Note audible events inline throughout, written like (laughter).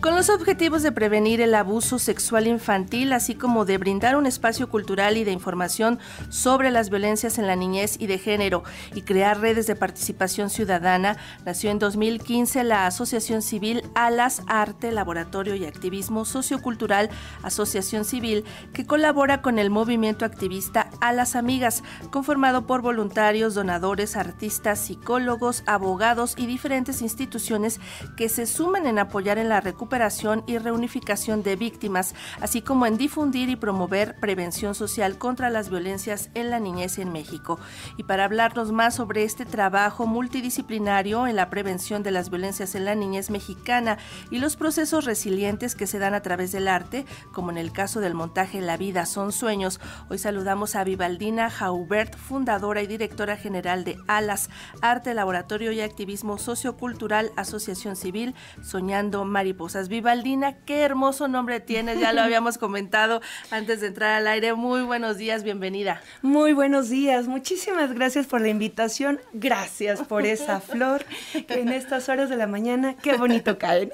Con los objetivos de prevenir el abuso sexual infantil, así como de brindar un espacio cultural y de información sobre las violencias en la niñez y de género y crear redes de participación ciudadana, nació en 2015 la Asociación Civil Alas Arte, Laboratorio y Activismo Sociocultural Asociación Civil, que colabora con el movimiento activista Alas Amigas, conformado por voluntarios, donadores, artistas, psicólogos, abogados y diferentes instituciones que se sumen en apoyar en la recuperación recuperación y reunificación de víctimas, así como en difundir y promover prevención social contra las violencias en la niñez en México. Y para hablarnos más sobre este trabajo multidisciplinario en la prevención de las violencias en la niñez mexicana y los procesos resilientes que se dan a través del arte, como en el caso del montaje La vida son sueños, hoy saludamos a Vivaldina Jaubert, fundadora y directora general de ALAS, Arte, Laboratorio y Activismo Sociocultural, Asociación Civil, Soñando Vivaldina, qué hermoso nombre tienes, ya lo (laughs) habíamos comentado antes de entrar al aire. Muy buenos días, bienvenida. Muy buenos días, muchísimas gracias por la invitación, gracias por esa (laughs) flor que en estas horas de la mañana, qué bonito (laughs) caen.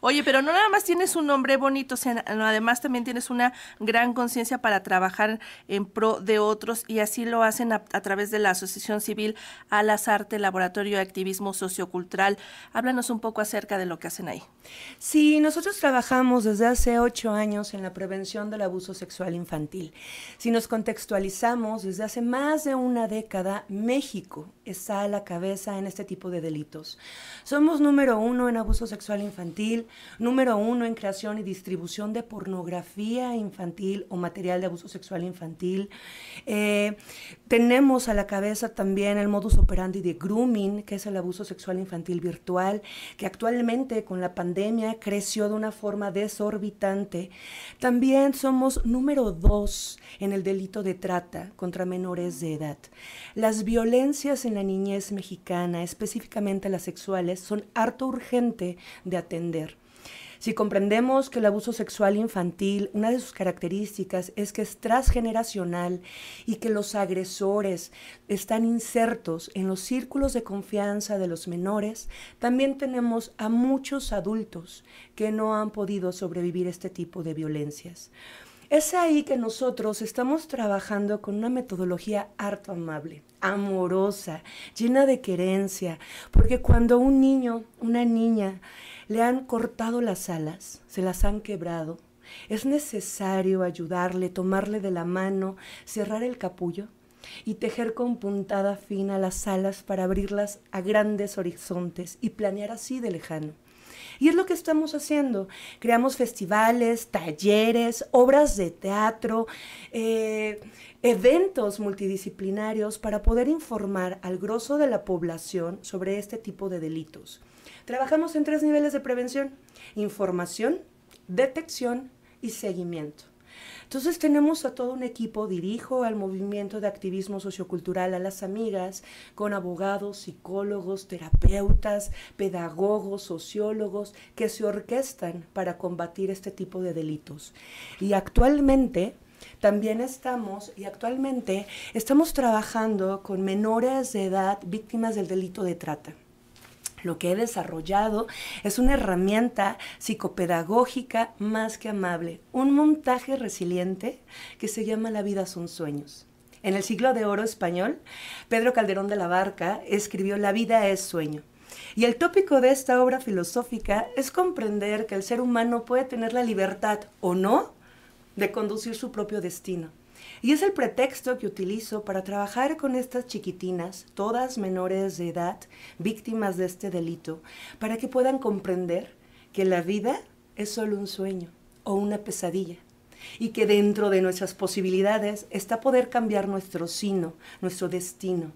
Oye, pero no nada más tienes un nombre bonito, además también tienes una gran conciencia para trabajar en pro de otros y así lo hacen a, a través de la Asociación Civil Alas Arte, Laboratorio de Activismo Sociocultural. Háblanos un poco acerca de lo que hacen ahí? Sí, nosotros trabajamos desde hace ocho años en la prevención del abuso sexual infantil. Si nos contextualizamos, desde hace más de una década, México está a la cabeza en este tipo de delitos. Somos número uno en abuso sexual infantil, número uno en creación y distribución de pornografía infantil o material de abuso sexual infantil. Eh, tenemos a la cabeza también el modus operandi de grooming, que es el abuso sexual infantil virtual, que actualmente con la pandemia creció de una forma desorbitante. También somos número dos en el delito de trata contra menores de edad. Las violencias en la niñez mexicana, específicamente las sexuales, son harto urgente de atender. Si comprendemos que el abuso sexual infantil, una de sus características es que es transgeneracional y que los agresores están insertos en los círculos de confianza de los menores, también tenemos a muchos adultos que no han podido sobrevivir este tipo de violencias. Es ahí que nosotros estamos trabajando con una metodología harto amable, amorosa, llena de querencia, porque cuando un niño, una niña, le han cortado las alas, se las han quebrado. Es necesario ayudarle, tomarle de la mano, cerrar el capullo y tejer con puntada fina las alas para abrirlas a grandes horizontes y planear así de lejano. Y es lo que estamos haciendo. Creamos festivales, talleres, obras de teatro, eh, eventos multidisciplinarios para poder informar al grosso de la población sobre este tipo de delitos. Trabajamos en tres niveles de prevención, información, detección y seguimiento. Entonces tenemos a todo un equipo, dirijo al movimiento de activismo sociocultural, a las amigas, con abogados, psicólogos, terapeutas, pedagogos, sociólogos, que se orquestan para combatir este tipo de delitos. Y actualmente también estamos, y actualmente estamos trabajando con menores de edad víctimas del delito de trata lo que he desarrollado es una herramienta psicopedagógica más que amable, un montaje resiliente que se llama La vida son sueños. En el siglo de oro español, Pedro Calderón de la Barca escribió La vida es sueño. Y el tópico de esta obra filosófica es comprender que el ser humano puede tener la libertad o no de conducir su propio destino. Y es el pretexto que utilizo para trabajar con estas chiquitinas, todas menores de edad, víctimas de este delito, para que puedan comprender que la vida es solo un sueño o una pesadilla y que dentro de nuestras posibilidades está poder cambiar nuestro sino, nuestro destino.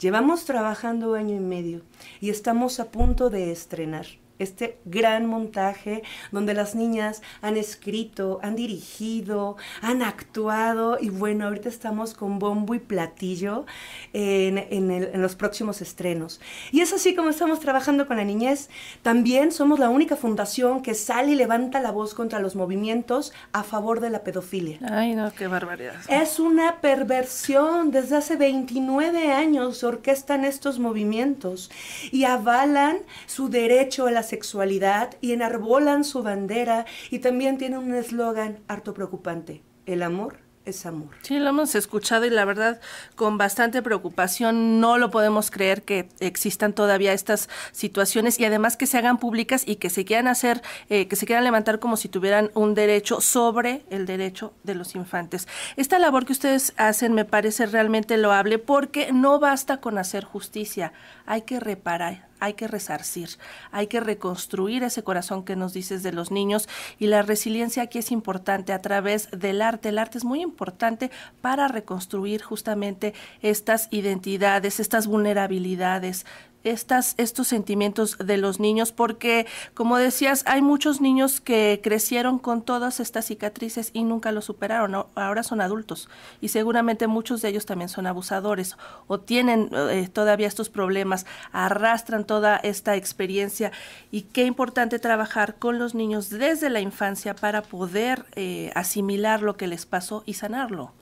Llevamos trabajando año y medio y estamos a punto de estrenar este gran montaje donde las niñas han escrito, han dirigido, han actuado y bueno, ahorita estamos con bombo y platillo en, en, los próximos estrenos. Y es así como estamos trabajando con la niñez. También somos la única fundación que sale y levanta la voz contra los movimientos a favor de la pedofilia. Ay, no, qué barbaridad. Es una perversión. Desde hace 29 años orquestan estos movimientos y avalan su derecho a la sexualidad y enarbolan su bandera y también tienen un eslogan harto preocupante, el amor es amor. Sí, lo hemos escuchado y la verdad con bastante preocupación no lo podemos creer que existan todavía estas situaciones y además que se hagan públicas y que se quieran hacer, eh, que se quieran levantar como si tuvieran un derecho sobre el derecho de los infantes. Esta labor que ustedes hacen me parece realmente loable porque no basta con hacer justicia, hay que reparar, hay que resarcir, hay que reconstruir ese corazón que nos dices de los niños y la resiliencia aquí es importante a través del arte. El arte es muy importante para reconstruir justamente estas identidades, estas vulnerabilidades, estas, estos sentimientos de los niños, porque, como decías, hay muchos niños que crecieron con todas estas cicatrices y nunca lo superaron, ahora son adultos y seguramente muchos de ellos también son abusadores o tienen eh, todavía estos problemas, arrastran toda esta experiencia y qué importante trabajar con los niños desde la infancia para poder eh, asimilar lo que les pasó y sanarlo.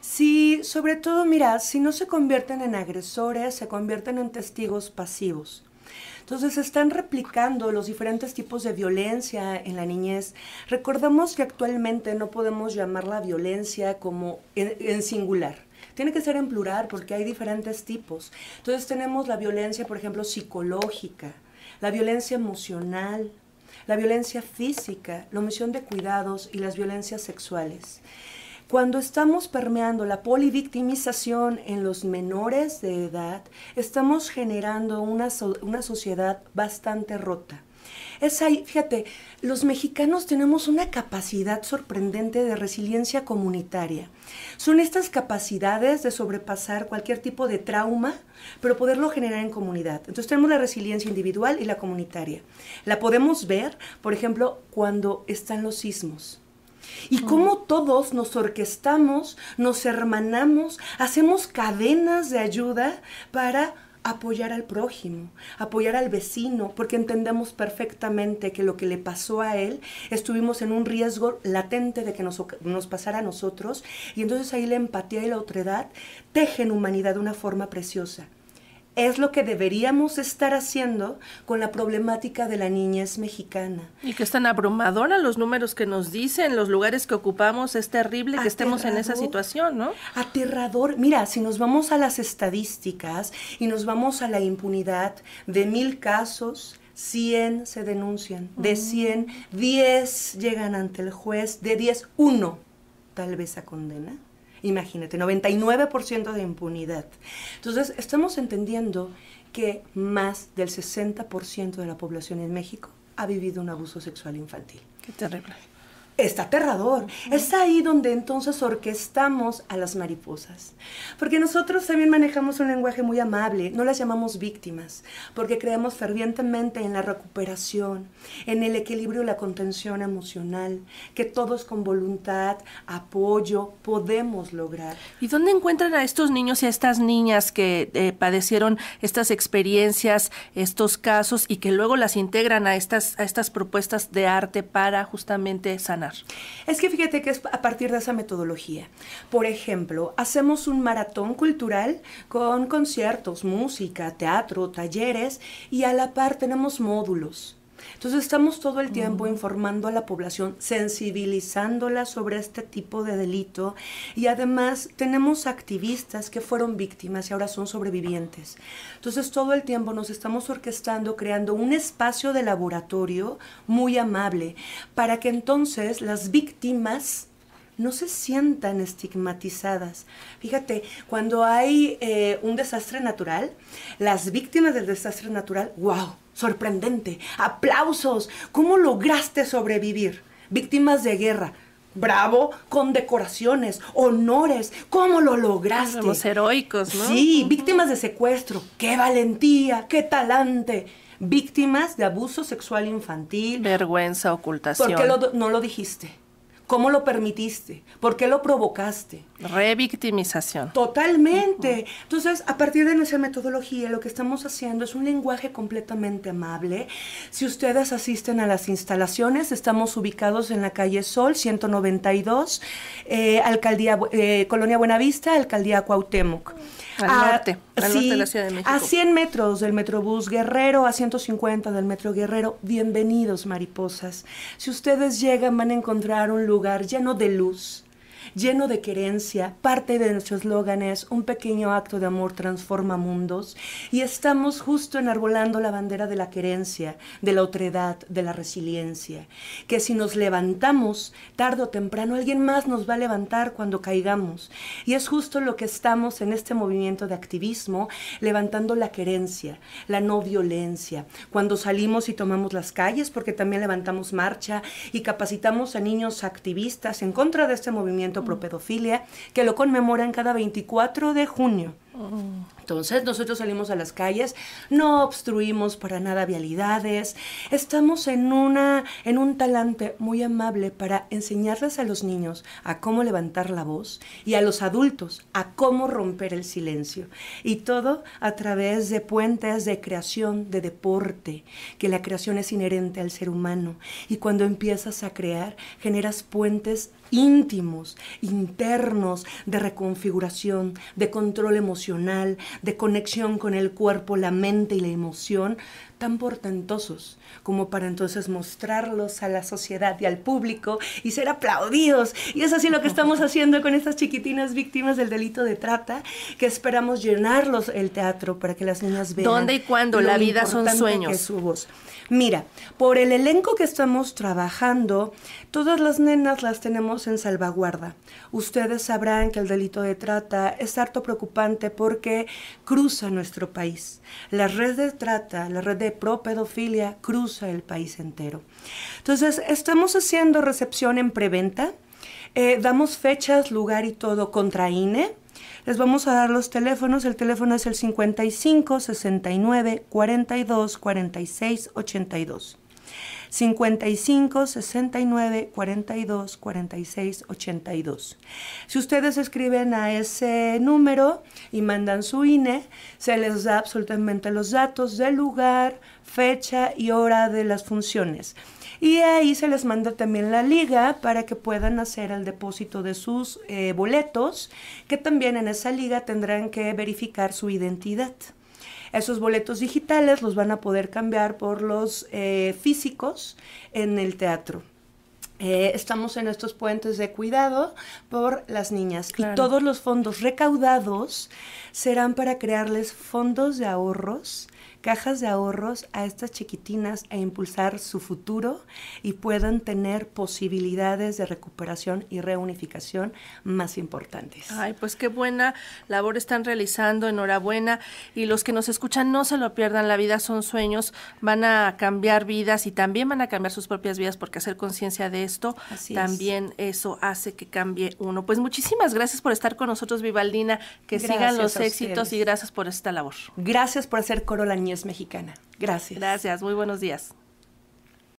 Sí, sobre todo, mira, si no se convierten en agresores, se convierten en testigos pasivos. Entonces están replicando los diferentes tipos de violencia en la niñez. Recordemos que actualmente no podemos llamar la violencia como en, singular. Tiene que ser en plural porque hay diferentes tipos. Entonces tenemos la violencia, por ejemplo, psicológica, la violencia emocional, la violencia física, la omisión de cuidados y las violencias sexuales. Cuando estamos permeando la polivictimización en los menores de edad, estamos generando una, una sociedad bastante rota. Es ahí, fíjate, los mexicanos tenemos una capacidad sorprendente de resiliencia comunitaria. Son estas capacidades de sobrepasar cualquier tipo de trauma, pero poderlo generar en comunidad. Entonces tenemos la resiliencia individual y la comunitaria. La podemos ver, por ejemplo, cuando están los sismos. Y cómo todos nos orquestamos, nos hermanamos, hacemos cadenas de ayuda para apoyar al prójimo, apoyar al vecino, porque entendemos perfectamente que lo que le pasó a él, estuvimos en un riesgo latente de que nos, nos pasara a nosotros, y entonces ahí la empatía y la otredad tejen humanidad de una forma preciosa es lo que deberíamos estar haciendo con la problemática de la niñez mexicana. Y que es tan abrumadora los números que nos dicen, los lugares que ocupamos, es terrible que estemos en esa situación, ¿no? Aterrador. Mira, si nos vamos a las estadísticas y nos vamos a la impunidad, de mil casos, 100 se denuncian, de 100, 10 llegan ante el juez, de 10, uno tal vez a condena. Imagínate, 99% de impunidad. Entonces, estamos entendiendo que más del 60% de la población en México ha vivido un abuso sexual infantil. Qué terrible está aterrador. Es ahí donde entonces orquestamos a las mariposas. Porque nosotros también manejamos un lenguaje muy amable, no las llamamos víctimas, porque creemos fervientemente en la recuperación, en el equilibrio y la contención emocional, que todos con voluntad, apoyo, podemos lograr. ¿Y dónde encuentran a estos niños y a estas niñas que eh, padecieron estas experiencias, estos casos y que luego las integran a estas, a estas propuestas de arte para justamente sanar? Es que fíjate que es a partir de esa metodología. Por ejemplo, hacemos un maratón cultural con conciertos, música, teatro, talleres y a la par tenemos módulos. Entonces estamos todo el tiempo informando a la población, sensibilizándola sobre este tipo de delito y además tenemos activistas que fueron víctimas y ahora son sobrevivientes. Entonces todo el tiempo nos estamos orquestando, creando un espacio de laboratorio muy amable para que entonces las víctimas no se sientan estigmatizadas. Fíjate, cuando hay eh, un desastre natural, las víctimas del desastre natural, wow, sorprendente, aplausos, ¿cómo lograste sobrevivir? Víctimas de guerra, bravo, con decoraciones, honores, ¿cómo lo lograste? Somos heroicos, ¿no? Sí, víctimas de secuestro, qué valentía, qué talante. Víctimas de abuso sexual infantil. Vergüenza, ocultación. ¿Por qué no lo dijiste? ¿Cómo lo permitiste? ¿Por qué lo provocaste? Revictimización. Totalmente. Entonces, a partir de nuestra metodología, lo que estamos haciendo es un lenguaje completamente amable. Si ustedes asisten a las instalaciones, estamos ubicados en la calle Sol 192, eh, alcaldía eh, Colonia Buenavista, alcaldía Cuauhtémoc. Al norte, al norte de la Ciudad de México. A 100 metros del Metrobús Guerrero, a 150 del Metro Guerrero. Bienvenidos, mariposas. Si ustedes llegan, van a encontrar un lugar lleno de luz, lleno de querencia. Parte de nuestro eslogan es un pequeño acto de amor transforma mundos y estamos justo enarbolando la bandera de la querencia, de la otredad, de la resiliencia. Que si nos levantamos, tarde o temprano alguien más nos va a levantar cuando caigamos. Y es justo lo que estamos en este movimiento de activismo, levantando la querencia, la no violencia. Cuando salimos y tomamos las calles, porque también levantamos marcha y capacitamos a niños activistas en contra de este movimiento propedofilia, que lo conmemoran cada 24 de junio. Entonces nosotros salimos a las calles, no obstruimos para nada vialidades, estamos en, una, en un talante muy amable para enseñarles a los niños a cómo levantar la voz y a los adultos a cómo romper el silencio. Y todo a través de puentes de creación, de deporte, que la creación es inherente al ser humano. Y cuando empiezas a crear, generas puentes íntimos, internos, de reconfiguración, de control emocional, de conexión con el cuerpo, la mente y la emoción, tan portentosos como para entonces mostrarlos a la sociedad y al público y ser aplaudidos. Y es así lo que estamos (laughs) haciendo con estas chiquitinas víctimas del delito de trata, que esperamos llenarlos el teatro para que las niñas vean. ¿Dónde y cuándo? La vida son sueños. su voz. Mira, por el elenco que estamos trabajando, todas las nenas las tenemos en salvaguarda. Ustedes sabrán que el delito de trata es harto preocupante porque cruza nuestro país. La red de trata, la red de propedofilia cruza el país entero. Entonces, estamos haciendo recepción en preventa. Eh, damos fechas, lugar y todo contra INE. Les vamos a dar los teléfonos. El teléfono es el 55 69 42 46 82. 55 69 42 46 82. Si ustedes escriben a ese número y mandan su INE, se les da absolutamente los datos del lugar, fecha y hora de las funciones. Y ahí se les manda también la liga para que puedan hacer el depósito de sus eh, boletos, que también en esa liga tendrán que verificar su identidad. Esos boletos digitales los van a poder cambiar por los eh, físicos en el teatro. Eh, estamos en estos puentes de cuidado por las niñas y todos los fondos recaudados serán para crearles fondos de ahorros cajas de ahorros a estas chiquitinas e impulsar su futuro y puedan tener posibilidades de recuperación y reunificación más importantes. Ay, pues qué buena labor están realizando, enhorabuena. Y los que nos escuchan, no se lo pierdan, la vida son sueños, van a cambiar vidas y también van a cambiar sus propias vidas porque hacer conciencia de esto, también eso hace que cambie uno. Pues muchísimas gracias por estar con nosotros, Vivaldina, que sigan los éxitos y gracias por esta labor. Gracias por hacer Coro mexicana. Gracias. Gracias, muy buenos días.